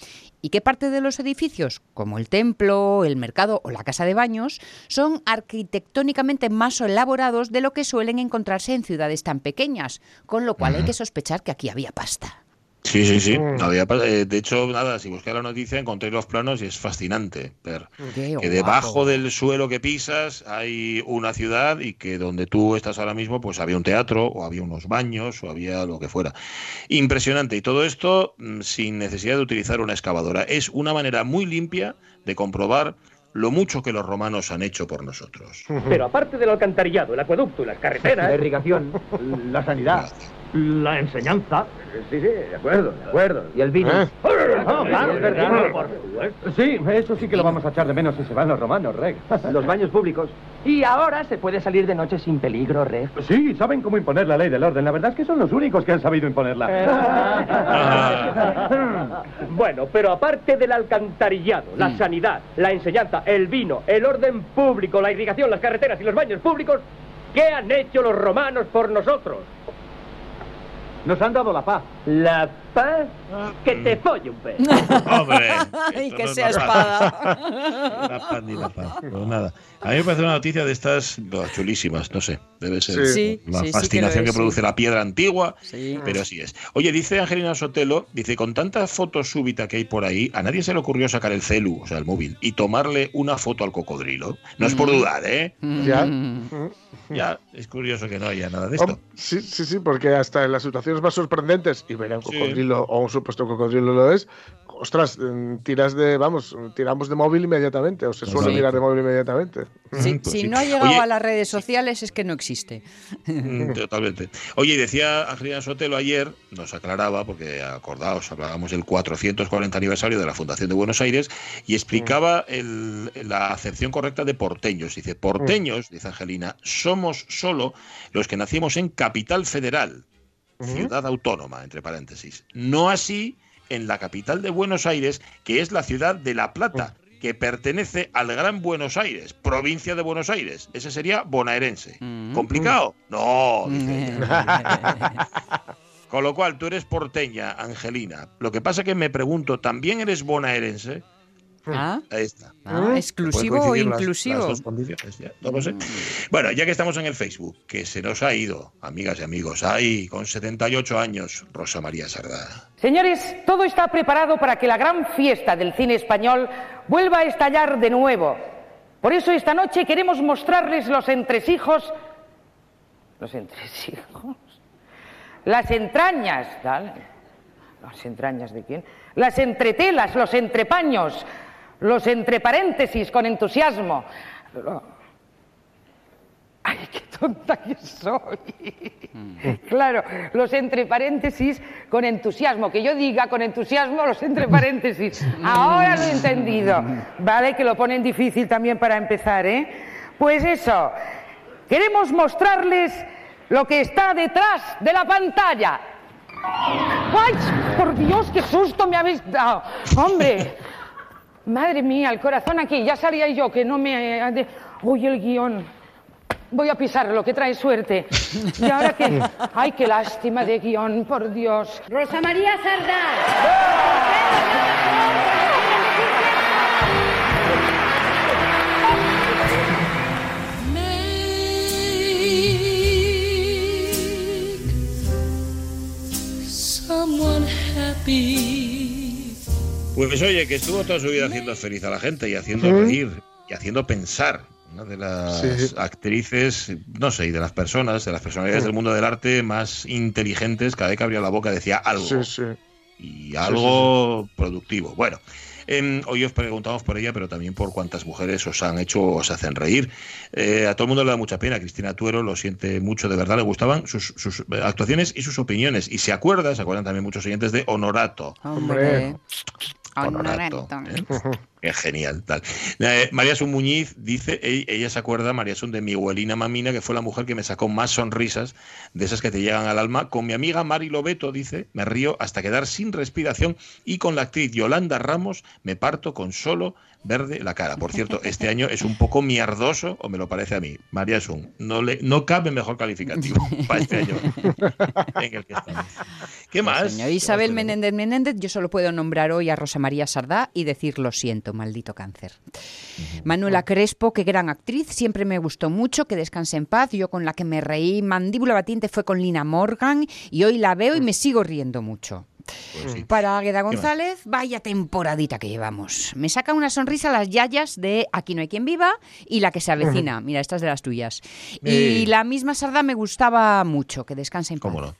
¿Y qué parte de los edificios, como el templo, el mercado o la casa de baños, son arquitectónicamente más elaborados de lo que suelen encontrarse en ciudades tan pequeñas? Con lo cual hay que sospechar que aquí había pasta. Sí, sí, sí. Mm. No había pas- eh, de hecho, nada, si busqué la noticia encontré los planos y es fascinante ver que debajo del suelo que pisas hay una ciudad y que donde tú estás ahora mismo pues había un teatro o había unos baños o había lo que fuera. Impresionante. Y todo esto mm, sin necesidad de utilizar una excavadora. Es una manera muy limpia de comprobar lo mucho que los romanos han hecho por nosotros. [laughs] Pero aparte del alcantarillado, el acueducto y las carreteras. La irrigación, la sanidad, la enseñanza. Sí, sí, de acuerdo, de acuerdo. Y el vino. ¿Eh? Ah, claro, es verdad. por. Sí, eso sí que lo vamos a echar de menos si se van los romanos, Reg. Los baños públicos. Y ahora se puede salir de noche sin peligro, Reg. Sí, saben cómo imponer la ley del orden. La verdad es que son los únicos que han sabido imponerla. [laughs] Bueno, pero aparte del alcantarillado, la Mm. sanidad, la enseñanza, el vino, el orden público, la irrigación, las carreteras y los baños públicos, ¿qué han hecho los romanos por nosotros? Nos han dado la paz. ¿La paz? Que te folle un pez. [laughs] Hombre, [laughs] Y que no es sea paz. espada. La paz ni la paz. Pues nada. A mí me parece una noticia de estas no, chulísimas, no sé. Debe ser Sí. La sí, sí que fascinación que, es, produce la piedra antigua, Sí. pero así es. Oye, dice Angelina Sotelo, dice, con tanta foto súbita que hay por ahí, a nadie se le ocurrió sacar el celu, o sea, el móvil, y tomarle una foto al cocodrilo. No es por Mm. dudar, ¿eh? Ya. Ya, es curioso que no haya nada de esto. Sí, sí, sí, porque hasta en las situaciones más sorprendentes, y ver a un cocodrilo o un supuesto cocodrilo lo es, ostras, mm, tiras de, vamos, tiramos de móvil inmediatamente, o se suele Sí. tirar de móvil inmediatamente. Si, Pues si sí. no ha llegado Oye, a las redes sociales es que no existe. Mm, Totalmente. Oye, y decía Angelina Sotelo ayer, nos aclaraba, porque acordaos, hablábamos del 440 aniversario de la Fundación de Buenos Aires, y explicaba el- la acepción correcta de porteños. Dice, porteños, dice Angelina, somos solo los que nacimos en Capital Federal, ciudad autónoma, entre paréntesis. No así en la capital de Buenos Aires, que es la ciudad de La Plata, que pertenece al Gran Buenos Aires, provincia de Buenos Aires. Ese sería bonaerense. ¿Complicado? No, dice. [laughs] [laughs] Con lo cual, tú eres porteña, Angelina. Lo que pasa que me pregunto, ¿también eres bonaerense? Ah, Ahí está. ah, exclusivo o las- inclusivo. las dos condiciones, ya, no lo sé. Bueno, ya que estamos en el Facebook, que se nos ha ido, amigas y amigos, ahí, con 78 años, Rosa María Sardá. Señores, todo está preparado para que la gran fiesta del cine español vuelva a estallar de nuevo. Por eso esta noche queremos mostrarles los entresijos. Los entresijos. Las entrañas. ¿dale? ¿Las entrañas de quién? Las entretelas, los entrepaños, los entreparéntesis con entusiasmo. Ay, qué tonta que soy. Claro, los entre paréntesis con entusiasmo. Que yo diga con entusiasmo los entre paréntesis. [laughs] Ahora lo he entendido. Vale, que lo ponen difícil también para empezar, ¿eh? Pues eso, queremos mostrarles lo que está detrás de la pantalla. ¡Ay, por Dios, qué susto me habéis dado! ¡Hombre! Madre mía, el corazón aquí, ya salía yo que no me... Uy, el guion. Voy a pisarlo, que trae suerte. Y ahora que... [laughs] ¡Ay, qué lástima de guion, por Dios! Rosa María Sardá. Pues oye, que estuvo toda su vida haciendo feliz a la gente y haciendo reír y haciendo pensar. Una de las Sí. actrices, no sé, y de las personas, de las personalidades del mundo del arte más inteligentes, cada vez que abría la boca decía algo. Sí, sí. Y algo productivo. Bueno, em, hoy os preguntamos por ella, pero también por cuántas mujeres os han hecho o os hacen reír. Eh, a todo el mundo le da mucha pena. Cristina Tuero lo siente mucho, de verdad, le gustaban sus, sus, eh, actuaciones y sus opiniones. Y se acuerda, se acuerdan también muchos oyentes de Honorato. Hombre. Honorato. ¿eh? Qué genial, tal. Eh, María Sun Muñiz dice, ella se acuerda, María Sun, de mi abuelina mamina, que fue la mujer que me sacó más sonrisas de esas que te llegan al alma. Con mi amiga Mari Lobeto, dice, me río hasta quedar sin respiración y con la actriz Yolanda Ramos me parto con solo verde la cara. Por cierto, este año es un poco mierdoso, o me lo parece a mí. María Sun, no, le, no cabe mejor calificativo [laughs] para este año en el que estamos. ¿Qué más? Señor Isabel Menéndez Menéndez, yo solo puedo nombrar hoy a Rosa María Sardá y decir lo siento, maldito cáncer. Manuela Crespo, qué gran actriz, siempre me gustó mucho, que descanse en paz. Yo con la que me reí, mandíbula batiente fue con Lina Morgan y hoy la veo y me sigo riendo mucho. Pues Para Águeda ¿Qué más? González, vaya temporadita que llevamos. Me saca una sonrisa las yayas de Aquí no hay quien viva y la que se avecina. Mira, esta es de las tuyas. Y la misma Sardá me gustaba mucho, que descanse en paz. ¿Cómo no?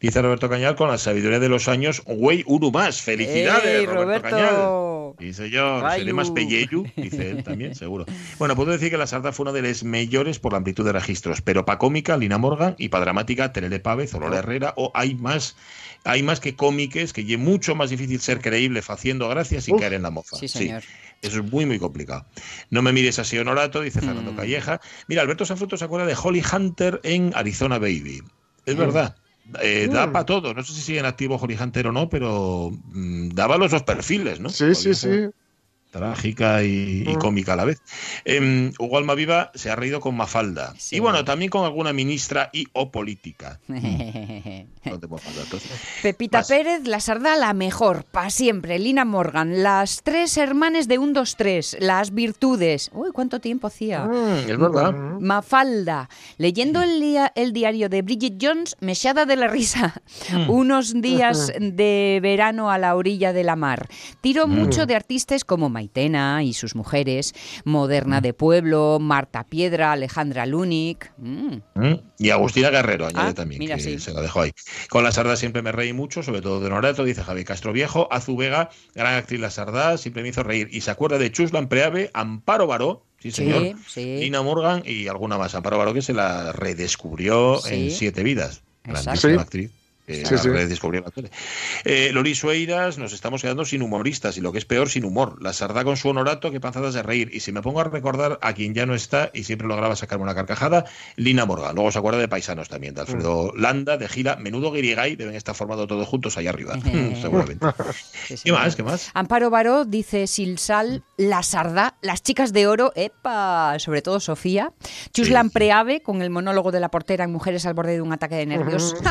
Dice Roberto Cañal con la sabiduría de los años, güey, uno más. Felicidades, ¡Ey, Roberto, Roberto! Cañal. Sí, señor. Rayu. Seré más pelleyu, dice él también, seguro. Bueno, puedo decir que la Sarda fue una de las mayores por la amplitud de registros, pero para cómica, Lina Morgan, y para dramática, Terele Pávez, Aurora Herrera, o hay más, hay más que cómiques, que es mucho más difícil ser creíble haciendo gracias sin Uf, caer en la mofa. sí, señor. Eso es muy, muy complicado. No me mires así, Honorato, dice Mm. Fernando Calleja. Mira, Alberto Sanfruto se acuerda de Holly Hunter en Arizona Baby. Es Mm. verdad. Eh, Da Mm. para todo. No sé si sigue en activo Holly Hunter o no, pero mm, daba los dos perfiles, ¿no? Sí, sí, sí. Trágica y, y Mm. cómica a la vez. Em, Hugo Almaviva se ha reído con Mafalda. Y bueno, también con alguna ministra y o política. [laughs] No te puedo faltar. Pepita Vas. Pérez, la Sardá, la mejor, para siempre. Lina Morgan, las tres hermanes de un, dos, tres, las virtudes. Uy, cuánto tiempo hacía. Mm, es verdad. Mafalda, leyendo el, dia- el diario de Bridget Jones, me echaba de la risa. Mm. [laughs] Unos días [laughs] de verano a la orilla de la mar. Tiro Mm. mucho de artistas como Maitena y sus mujeres, Moderna Mm. de Pueblo, Marta Piedra, Alejandra Lunik. Mm. Mm, Y Agustina Guerrero añade Ah, también, mira, que sí. se la dejó ahí. Con la Sardá siempre me reí mucho, sobre todo de Norato, dice Javi Castro Viejo. Azu Vega, gran actriz la Sardá, siempre me hizo reír. Y se acuerda de Chuslan Preave, Amparo Baró, sí Sí, señor, sí. Lina Morgan y alguna más. Amparo Baró que se la redescubrió Sí. en Siete Vidas. Grandísima Sí. actriz. Que Sí, la sí. Eh, Lori Sueiras, nos estamos quedando sin humoristas y lo que es peor, sin humor. La Sardá con su honorato, que panzadas de reír. Y si me pongo a recordar a quien ya no está y siempre lograba sacarme una carcajada, Lina Morgan. Luego se acuerda de Paisanos también, de Alfredo Landa, de Gira, Menudo Guirigay, deben estar formados todos juntos allá arriba, [laughs] [laughs] seguramente. ¿Qué más? ¿Qué más? Amparo Baró dice Silsal, La Sarda, Las Chicas de Oro, epa, sobre todo Sofía. Chuslan Preave con el monólogo de la portera en Mujeres al borde de un ataque de nervios. [laughs]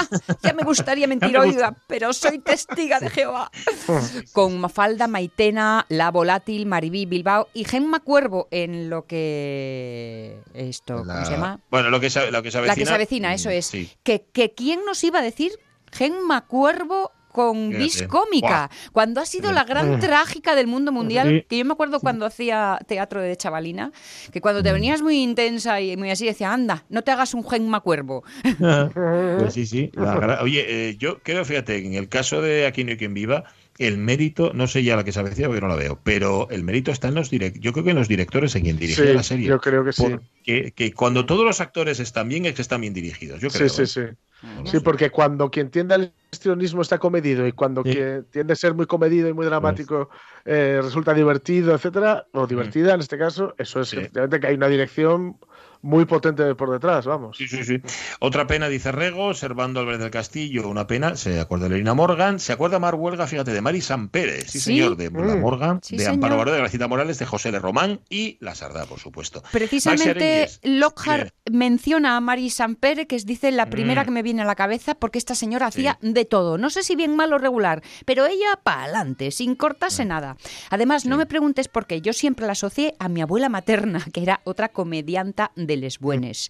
Ya me gustaría mentir, oiga, pero soy testiga de Jehová. con Mafalda, Maitena, La Volátil, Maribí, Bilbao y Gemma Cuervo en lo que... Esto, ¿cómo se llama? Bueno, lo que se, lo que se avecina. La que se avecina, eso mm, es. Sí. Que, que quién nos iba a decir Gemma Cuervo con vis cómica, cuando ha sido la gran Mm. trágica del mundo mundial, que yo me acuerdo cuando hacía teatro de chavalina, que cuando Mm. te venías muy intensa y muy así, decía, anda, no te hagas un Gemma Cuervo. [laughs] Pues sí, sí. la [laughs] gra- Oye, eh, yo creo, fíjate, en el caso de Aquí no hay quien viva, el mérito, no sé ya la que se avecina porque no la veo, pero el mérito está en los directores, yo creo que en los directores en quien dirige la serie. Yo creo que sí. Que, que, cuando todos los actores están bien es que están bien dirigidos, yo creo. Sí, sí, ¿eh? sí. Sí, porque cuando quien tiende al histrionismo está comedido y cuando sí. quien tiende a ser muy comedido y muy dramático eh, resulta divertido, etcétera, o mm. divertida en este caso, eso es efectivamente que hay una dirección muy potente por detrás, vamos. Sí, sí, sí. Otra pena, dice Rego, Servando Álvarez del Castillo, una pena, se acuerda de Elena Morgan, se acuerda Mar Huelga, fíjate, de Marisam Pérez, sí, señor, de Mula mm. Morgan, sí, de. Amparo Baró, de Gracita Morales, de José de Román y La Sardá, por supuesto. Precisamente Lockhart menciona a Mari San Pérez, que es, dice, la mm. primera que me viene a la cabeza, porque esta señora hacía de todo, no sé si bien mal o regular, pero ella para adelante, sin cortarse mm. nada. Además, no me preguntes por qué, yo siempre la asocié a mi abuela materna, que era otra comedianta de de buenes.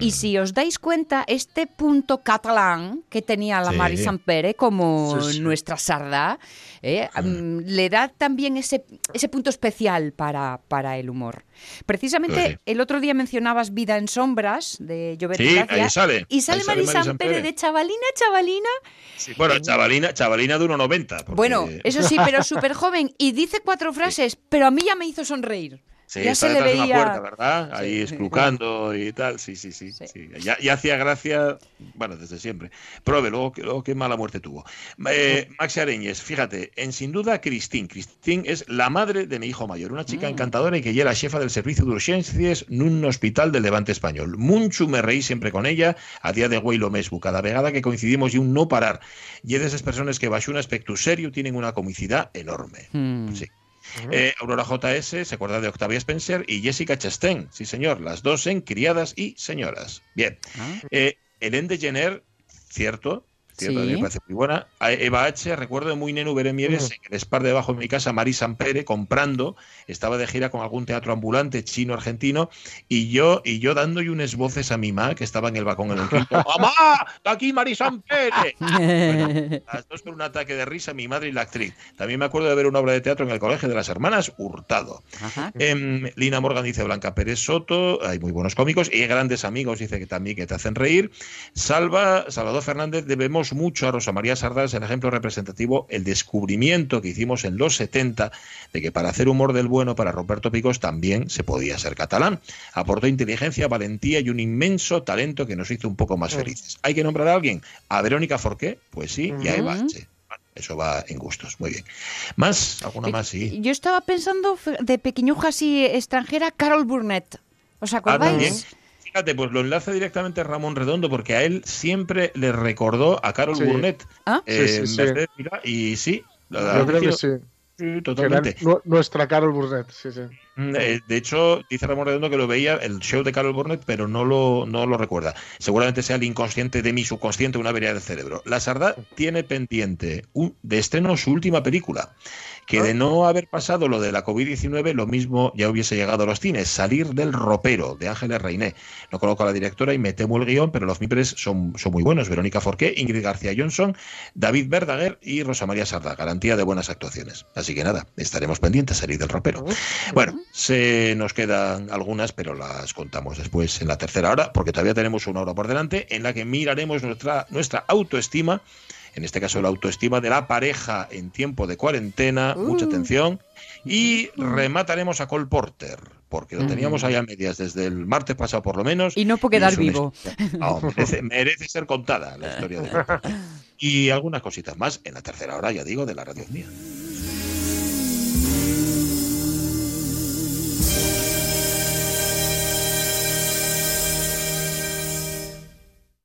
Y mm. si os dais cuenta, este punto catalán que tenía la sí. Mari Sampere eh, como nuestra sarda, eh, le da también ese, ese punto especial para, para el humor. Precisamente el otro día mencionabas Vida en Sombras de Llover. Y sale, ahí Pérez de Chavalina, Chavalina. Bueno, Chavalina, Chavalina de 1,90. Porque... Bueno, eso sí, pero [laughs] súper joven. Y dice cuatro frases, pero a mí ya me hizo sonreír. Sí, ya está detrás de una puerta, ¿verdad? Ahí esclucando y tal. Sí, sí, sí. sí. Ya, hacía gracia, bueno, desde siempre. Prove, luego, luego qué mala muerte tuvo. Eh, Maxi Areñez, fíjate, en sin duda Cristín. Cristín es la madre de mi hijo mayor, una chica encantadora y que ya era jefa del servicio de urgencias en un hospital del Levante español. Mucho me reí siempre con ella, a día de güey lo cada vegada que coincidimos y un no parar. Y es de esas personas que bajo un aspecto serio tienen una comicidad enorme. Sí. Eh, Aurora JS, se acuerda de Octavia Spencer y Jessica Chastain, sí señor, las dos en Criadas y Señoras. Bien. Ah. Eh, uh -huh. de Jenner, cierto, también me Eva H, recuerdo muy nenu ver en Mieres, en el spar debajo de mi casa, Marisa Ampere, comprando, estaba de gira con algún teatro ambulante chino-argentino, y yo, y yo dándole unas voces a mi mamá, que estaba en el balcón en el quinto, [laughs] ¡Mamá! ¡Aquí Marisa Ampere! bueno, [laughs] las dos por un ataque de risa, mi madre y la actriz. También me acuerdo de ver una obra de teatro en el Colegio de las Hermanas, Hurtado. Em, Lina Morgan dice Blanca Pérez Soto, hay muy buenos cómicos, y grandes amigos, dice que también que te hacen reír. Salva, Salvador Fernández, debemos mucho a Rosa María Sardá, el ejemplo representativo, el descubrimiento que hicimos en los 70 de que para hacer humor del bueno para Roberto Picos también se podía ser catalán. Aportó inteligencia, valentía y un inmenso talento que nos hizo un poco más mm. felices. ¿Hay que nombrar a alguien? ¿A Verónica Forqué? Pues sí, y a Eva H. Eso va en gustos, muy bien. ¿Más? ¿Alguna eh, más? Sí. Yo estaba pensando de pequeñuja así extranjera, Carol Burnett. ¿Os ah, acordáis? fíjate, pues lo enlaza directamente a Ramón Redondo porque a él siempre le recordó a Carol. Burnett. ¿Ah? Eh, sí, sí, y sí, la, la, yo creo que sí. Totalmente. nuestra Carol Burnett, sí, sí. Mm, eh, de hecho, dice Ramón Redondo que lo veía el show de Carol Burnett, pero no lo, no lo recuerda. Seguramente sea el inconsciente de mi subconsciente, una avería del cerebro. La Sardá tiene pendiente un, de estreno su última película, que de no haber pasado lo de la COVID-19, lo mismo ya hubiese llegado a los cines. Salir del ropero de Ángeles Reiné. No coloco a la directora y me temo el guion, pero los mipres son, son muy buenos. Verónica Forqué, Ingrid García Johnson, David Verdaguer y Rosa María Sarda. Garantía de buenas actuaciones. Así que nada, estaremos pendientes de salir del ropero. Bueno, se nos quedan algunas, pero las contamos después en la tercera hora, porque todavía tenemos una hora por delante en la que miraremos nuestra, nuestra autoestima en este caso la autoestima de la pareja en tiempo de cuarentena, mucha uh. atención, y remataremos a Cole Porter, porque lo teníamos ahí a medias desde el martes pasado por lo menos. Y no puede quedar vivo. Ah, merece, ser contada la historia de... él [laughs] Y algunas cositas más en la tercera hora, ya digo, de la radio mía.